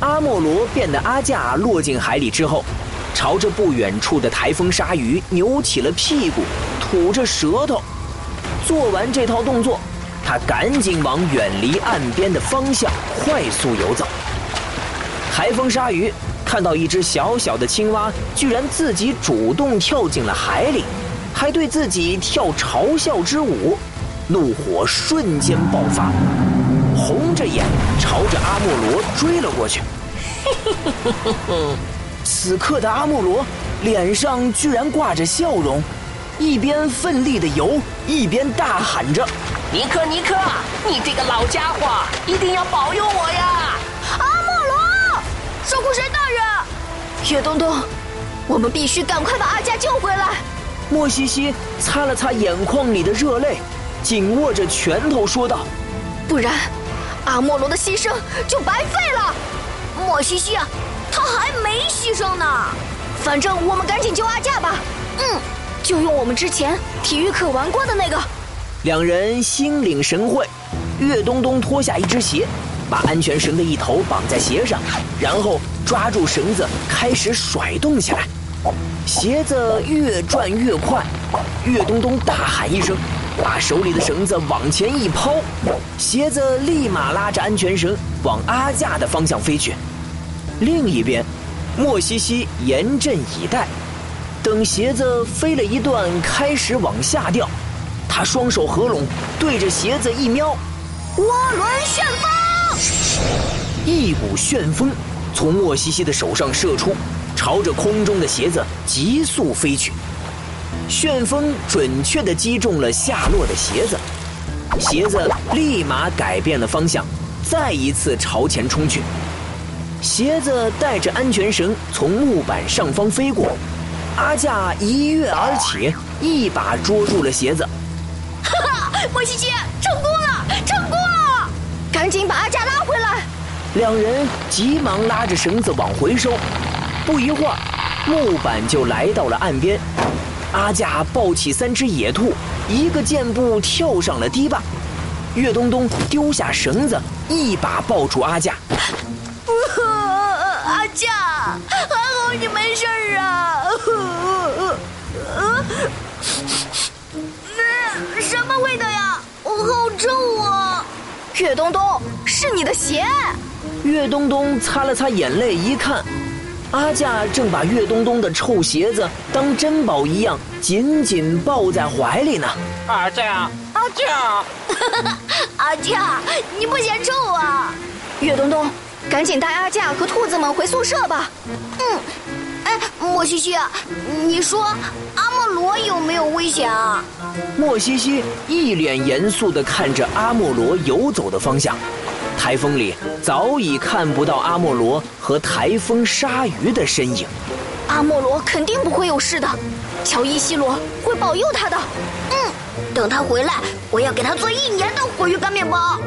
阿莫罗变的阿架落进海里之后，朝着不远处的台风鲨鱼扭起了屁股，吐着舌头。做完这套动作，他赶紧往远离岸边的方向快速游走。台风鲨鱼看到一只小小的青蛙居然自己主动跳进了海里，还对自己跳嘲笑之舞，怒火瞬间爆发，红着眼朝着阿莫罗追了过去。此刻的阿莫罗脸上居然挂着笑容，一边奋力的游，一边大喊着：“尼克，尼克，你这个老家伙，一定要保佑我呀！”阿莫罗，守护神大人，岳东东，我们必须赶快把阿佳救回来。莫西西擦了擦眼眶里的热泪，紧握着拳头说道：“不然，阿莫罗的牺牲就白费了。”莫西西，他还没牺牲呢。反正我们赶紧救阿架吧。嗯，就用我们之前体育课玩过的那个。两人心领神会，岳东东脱下一只鞋，把安全绳的一头绑在鞋上，然后抓住绳子开始甩动起来。鞋子越转越快，岳东东大喊一声，把手里的绳子往前一抛，鞋子立马拉着安全绳往阿架的方向飞去。另一边，莫西西严阵以待，等鞋子飞了一段，开始往下掉。他双手合拢，对着鞋子一瞄，涡轮旋风，一股旋风从莫西西的手上射出，朝着空中的鞋子急速飞去。旋风准确地击中了下落的鞋子，鞋子立马改变了方向，再一次朝前冲去。鞋子带着安全绳从木板上方飞过，阿架一跃而起，一把捉住了鞋子。哈哈，莫西西成功了，成功了！赶紧把阿架拉回来。两人急忙拉着绳子往回收。不一会儿，木板就来到了岸边。阿架抱起三只野兔，一个箭步跳上了堤坝。岳东东丢下绳子，一把抱住阿架。阿架，还好你没事啊！那什么味道呀？我好臭啊！岳东东，是你的鞋。岳东东擦了擦眼泪，一看，阿架正把岳东东的臭鞋子当珍宝一样紧紧抱在怀里呢。阿架，阿架，阿架，你不嫌臭啊？岳东东。赶紧带阿架和兔子们回宿舍吧。嗯，哎，莫西西，你说阿莫罗有没有危险啊？莫西西一脸严肃地看着阿莫罗游走的方向，台风里早已看不到阿莫罗和台风鲨鱼的身影。阿莫罗肯定不会有事的，乔伊西罗会保佑他的。嗯，等他回来，我要给他做一年的活鱼干面包。